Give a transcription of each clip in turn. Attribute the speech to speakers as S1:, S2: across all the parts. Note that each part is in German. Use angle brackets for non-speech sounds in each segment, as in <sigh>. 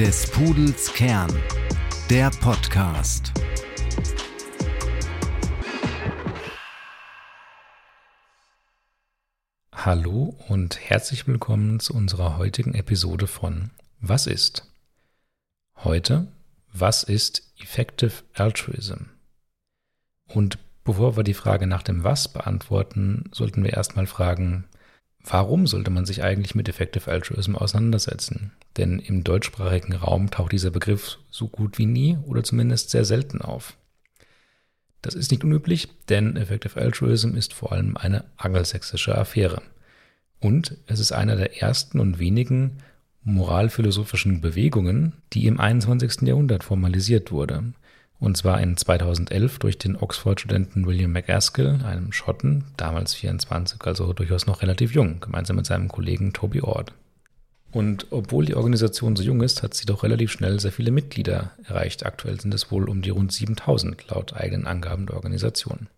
S1: Des Pudels Kern, der Podcast.
S2: Hallo und herzlich willkommen zu unserer heutigen Episode von Was ist? Heute, was ist Effective Altruism? Und bevor wir die Frage nach dem Was beantworten, sollten wir erstmal fragen, warum sollte man sich eigentlich mit Effective Altruism auseinandersetzen? Denn im deutschsprachigen Raum taucht dieser Begriff so gut wie nie oder zumindest sehr selten auf. Das ist nicht unüblich, denn Effective Altruism ist vor allem eine angelsächsische Affäre. Und es ist einer der ersten und wenigen moralphilosophischen Bewegungen, die im 21. Jahrhundert formalisiert wurde. Und zwar in 2011 durch den Oxford-Studenten William McAskill, einem Schotten, damals 24, also durchaus noch relativ jung, gemeinsam mit seinem Kollegen Toby Ord. Und obwohl die Organisation so jung ist, hat sie doch relativ schnell sehr viele Mitglieder erreicht. Aktuell sind es wohl um die rund 7000 laut eigenen Angaben der Organisation.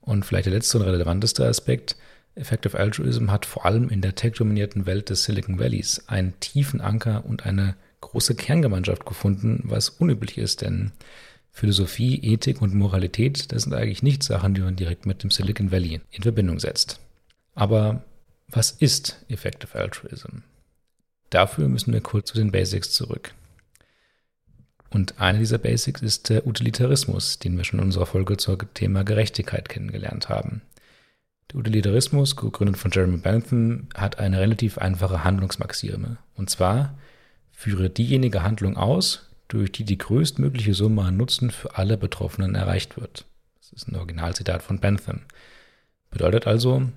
S2: Und vielleicht der letzte und relevanteste Aspekt, Effective Altruism hat vor allem in der tech-dominierten Welt des Silicon Valleys einen tiefen Anker und eine große Kerngemeinschaft gefunden, was unüblich ist, denn Philosophie, Ethik und Moralität, das sind eigentlich nicht Sachen, die man direkt mit dem Silicon Valley in Verbindung setzt. Aber was ist Effective Altruism? Dafür müssen wir kurz zu den Basics zurück. Und eine dieser Basics ist der Utilitarismus, den wir schon in unserer Folge zum Thema Gerechtigkeit kennengelernt haben. Der Utilitarismus, gegründet von Jeremy Bentham, hat eine relativ einfache Handlungsmaxime. Und zwar führe diejenige Handlung aus, durch die die größtmögliche Summe an Nutzen für alle Betroffenen erreicht wird. Das ist ein Originalzitat von Bentham. Bedeutet also,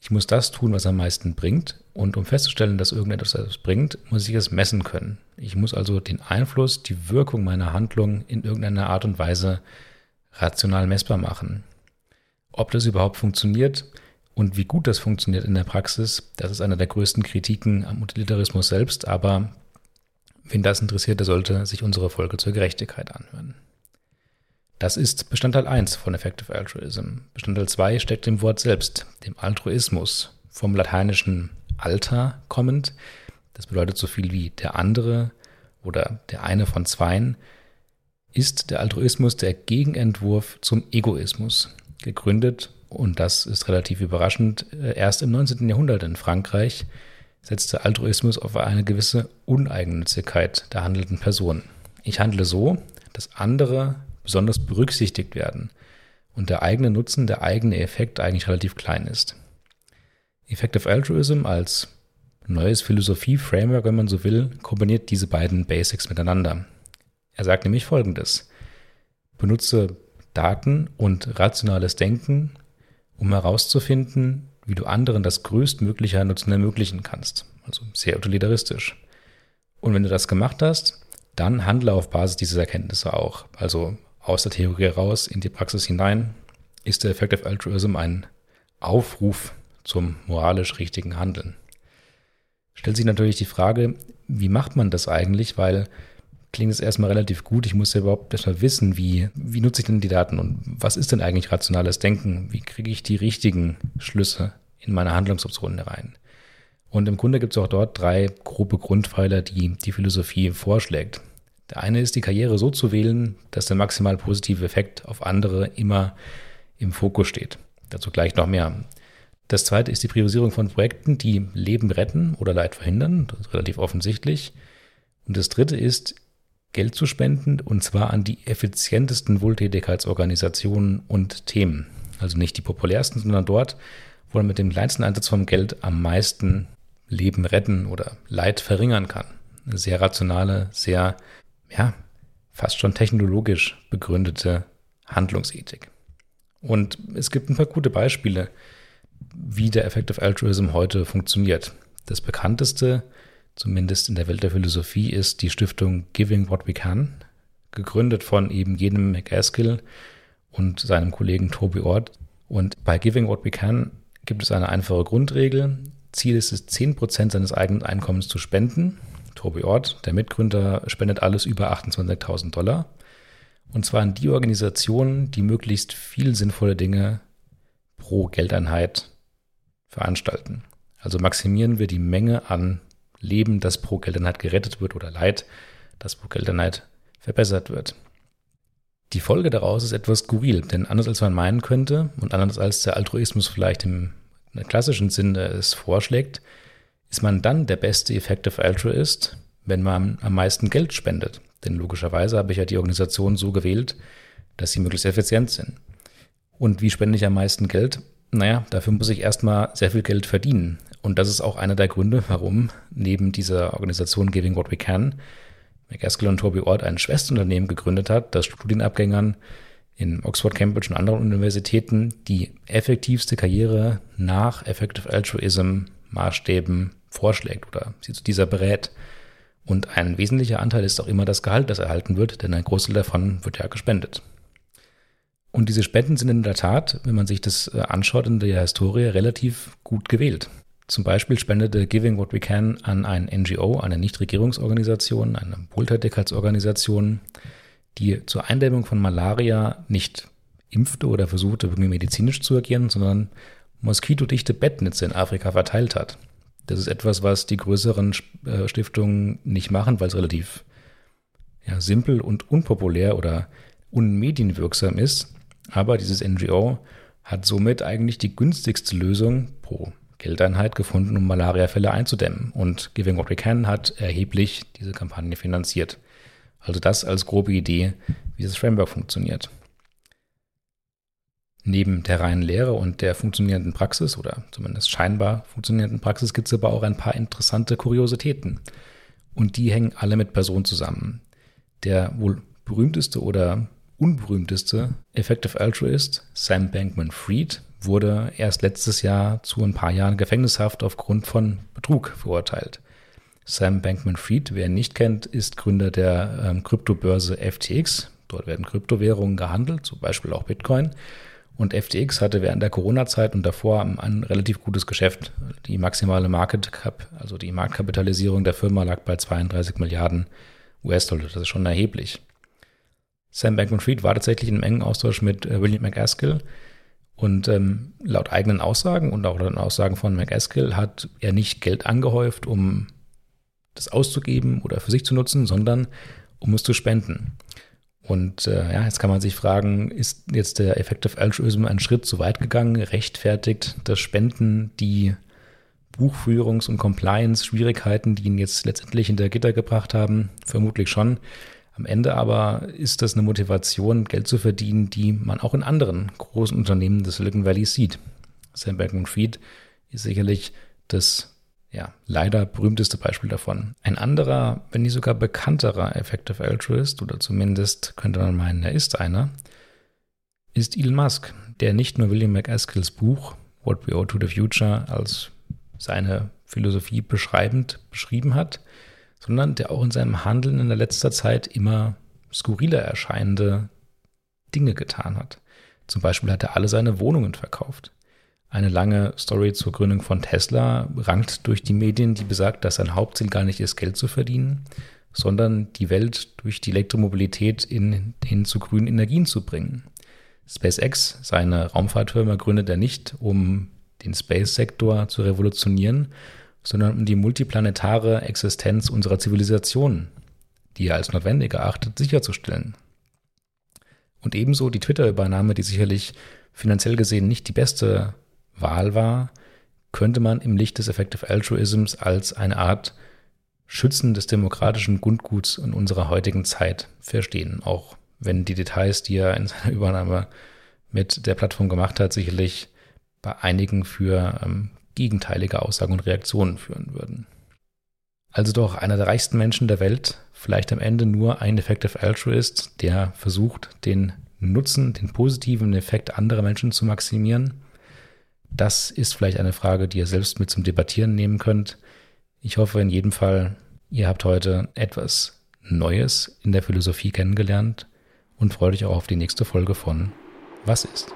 S2: ich muss das tun, was am meisten bringt. Und um festzustellen, dass irgendetwas etwas bringt, muss ich es messen können. Ich muss also den Einfluss, die Wirkung meiner Handlung in irgendeiner Art und Weise rational messbar machen. Ob das überhaupt funktioniert und wie gut das funktioniert in der Praxis, das ist eine der größten Kritiken am Utilitarismus selbst. Aber wen das interessiert, der sollte sich unsere Folge zur Gerechtigkeit anhören. Das ist Bestandteil 1 von Effective Altruism. Bestandteil 2 steckt im Wort selbst, dem Altruismus, vom lateinischen alter kommend. Das bedeutet so viel wie der andere oder der eine von zweien. Ist der Altruismus der Gegenentwurf zum Egoismus, gegründet, und das ist relativ überraschend, äh, erst im 19. Jahrhundert in Frankreich setzte Altruismus auf eine gewisse Uneigennützigkeit der handelnden Person. Ich handle so, dass andere besonders berücksichtigt werden und der eigene Nutzen, der eigene Effekt eigentlich relativ klein ist. Effective Altruism als neues Philosophie-Framework, wenn man so will, kombiniert diese beiden Basics miteinander. Er sagt nämlich Folgendes. Benutze Daten und rationales Denken, um herauszufinden, wie du anderen das größtmögliche Nutzen ermöglichen kannst. Also sehr utilitaristisch. Und wenn du das gemacht hast, dann handle auf Basis dieser Erkenntnisse auch. Also aus der Theorie raus in die Praxis hinein, ist der Effective Altruism ein Aufruf zum moralisch richtigen Handeln. Stellt sich natürlich die Frage, wie macht man das eigentlich? Weil klingt es erstmal relativ gut. Ich muss ja überhaupt erstmal wissen, wie, wie nutze ich denn die Daten und was ist denn eigentlich rationales Denken? Wie kriege ich die richtigen Schlüsse in meine Handlungsoptionen rein? Und im Grunde gibt es auch dort drei grobe Grundpfeiler, die die Philosophie vorschlägt. Der eine ist, die Karriere so zu wählen, dass der maximal positive Effekt auf andere immer im Fokus steht. Dazu gleich noch mehr. Das zweite ist die Priorisierung von Projekten, die Leben retten oder Leid verhindern. Das ist relativ offensichtlich. Und das dritte ist, Geld zu spenden und zwar an die effizientesten Wohltätigkeitsorganisationen und Themen. Also nicht die populärsten, sondern dort, wo man mit dem kleinsten Einsatz vom Geld am meisten Leben retten oder Leid verringern kann. Eine sehr rationale, sehr ja, fast schon technologisch begründete Handlungsethik. Und es gibt ein paar gute Beispiele, wie der Effective Altruism heute funktioniert. Das bekannteste, zumindest in der Welt der Philosophie, ist die Stiftung Giving What We Can, gegründet von eben jenem McAskill und seinem Kollegen Toby Ord. Und bei Giving What We Can gibt es eine einfache Grundregel. Ziel ist es, 10% seines eigenen Einkommens zu spenden Toby Ort, der Mitgründer, spendet alles über 28.000 Dollar. Und zwar an die Organisationen, die möglichst viel sinnvolle Dinge pro Geldeinheit veranstalten. Also maximieren wir die Menge an Leben, das pro Geldeinheit gerettet wird oder Leid, das pro Geldeinheit verbessert wird. Die Folge daraus ist etwas skurril, denn anders als man meinen könnte und anders als der Altruismus vielleicht im klassischen Sinne es vorschlägt, ist man dann der beste Effective Altruist, wenn man am meisten Geld spendet. Denn logischerweise habe ich ja die Organisation so gewählt, dass sie möglichst effizient sind. Und wie spende ich am meisten Geld? Naja, dafür muss ich erstmal sehr viel Geld verdienen. Und das ist auch einer der Gründe, warum neben dieser Organisation Giving What We Can McCaskill und Toby Ord ein Schwesterunternehmen gegründet hat, das Studienabgängern in Oxford, Cambridge und anderen Universitäten die effektivste Karriere nach Effective Altruism Maßstäben vorschlägt oder sie zu dieser berät. Und ein wesentlicher Anteil ist auch immer das Gehalt, das erhalten wird, denn ein Großteil davon wird ja gespendet. Und diese Spenden sind in der Tat, wenn man sich das äh, anschaut in der Historie, relativ gut gewählt. Zum Beispiel spendete Giving What We Can an ein NGO, eine Nichtregierungsorganisation, eine Wohltätigkeitsorganisation, die zur Eindämmung von Malaria nicht impfte oder versuchte, irgendwie medizinisch zu agieren, sondern moskitodichte Bettnetze in Afrika verteilt hat. Das ist etwas, was die größeren äh, Stiftungen nicht machen, weil es relativ ja, simpel und unpopulär oder unmedienwirksam ist. Aber dieses NGO hat somit eigentlich die günstigste Lösung pro Geldeinheit gefunden, um Malariafälle einzudämmen. Und Giving What We Can hat erheblich diese Kampagne finanziert. Also das als grobe Idee, wie das Framework funktioniert. Neben der reinen Lehre und der funktionierenden Praxis oder zumindest scheinbar funktionierenden Praxis gibt es aber auch ein paar interessante Kuriositäten. Und die hängen alle mit Personen zusammen. Der wohl berühmteste oder unberühmteste Effective Altruist, Sam Bankman Fried, wurde erst letztes Jahr zu ein paar Jahren Gefängnishaft aufgrund von Betrug verurteilt. Sam Bankman Fried, wer ihn nicht kennt, ist Gründer der ähm, Kryptobörse FTX. Dort werden Kryptowährungen gehandelt, zum Beispiel auch Bitcoin. Und FTX hatte während der Corona-Zeit und davor ein relativ gutes Geschäft. Die maximale Market Cap, also die Marktkapitalisierung der Firma lag bei 32 Milliarden US-Dollar. Das ist schon erheblich. Sam Bankman-Fried war tatsächlich in einem engen Austausch mit äh, William McAskill. Und ähm, laut eigenen Aussagen und auch laut Aussagen von McAskill hat er nicht Geld angehäuft, um das auszugeben oder für sich zu nutzen, sondern um es zu spenden. Und äh, ja, jetzt kann man sich fragen, ist jetzt der Effective Altruism einen Schritt zu weit gegangen? Rechtfertigt das Spenden die Buchführungs- und Compliance-Schwierigkeiten, die ihn jetzt letztendlich hinter Gitter gebracht haben? Vermutlich schon. Am Ende aber ist das eine Motivation, Geld zu verdienen, die man auch in anderen großen Unternehmen des Silicon Valley sieht. Sam Bankman-Fried ist sicherlich das ja, leider berühmteste Beispiel davon. Ein anderer, wenn nicht sogar bekannterer Effective Altruist, oder zumindest könnte man meinen, er ist einer, ist Elon Musk, der nicht nur William McAskills Buch What We Owe to the Future als seine Philosophie beschreibend beschrieben hat, sondern der auch in seinem Handeln in der letzter Zeit immer skurriler erscheinende Dinge getan hat. Zum Beispiel hat er alle seine Wohnungen verkauft. Eine lange Story zur Gründung von Tesla rankt durch die Medien, die besagt, dass sein Hauptziel gar nicht ist, Geld zu verdienen, sondern die Welt durch die Elektromobilität in, hin zu grünen Energien zu bringen. SpaceX, seine Raumfahrtfirma, gründet er nicht, um den Space-Sektor zu revolutionieren, sondern um die multiplanetare Existenz unserer Zivilisation, die er als notwendig erachtet, sicherzustellen. Und ebenso die Twitter-Übernahme, die sicherlich finanziell gesehen nicht die beste Wahl war, könnte man im Licht des Effective Altruisms als eine Art Schützen des demokratischen Grundguts in unserer heutigen Zeit verstehen, auch wenn die Details, die er in seiner <laughs> Übernahme mit der Plattform gemacht hat, sicherlich bei einigen für ähm, gegenteilige Aussagen und Reaktionen führen würden. Also doch einer der reichsten Menschen der Welt, vielleicht am Ende nur ein Effective Altruist, der versucht, den Nutzen, den positiven Effekt anderer Menschen zu maximieren. Das ist vielleicht eine Frage, die ihr selbst mit zum Debattieren nehmen könnt. Ich hoffe in jedem Fall, ihr habt heute etwas Neues in der Philosophie kennengelernt und freut euch auch auf die nächste Folge von Was ist?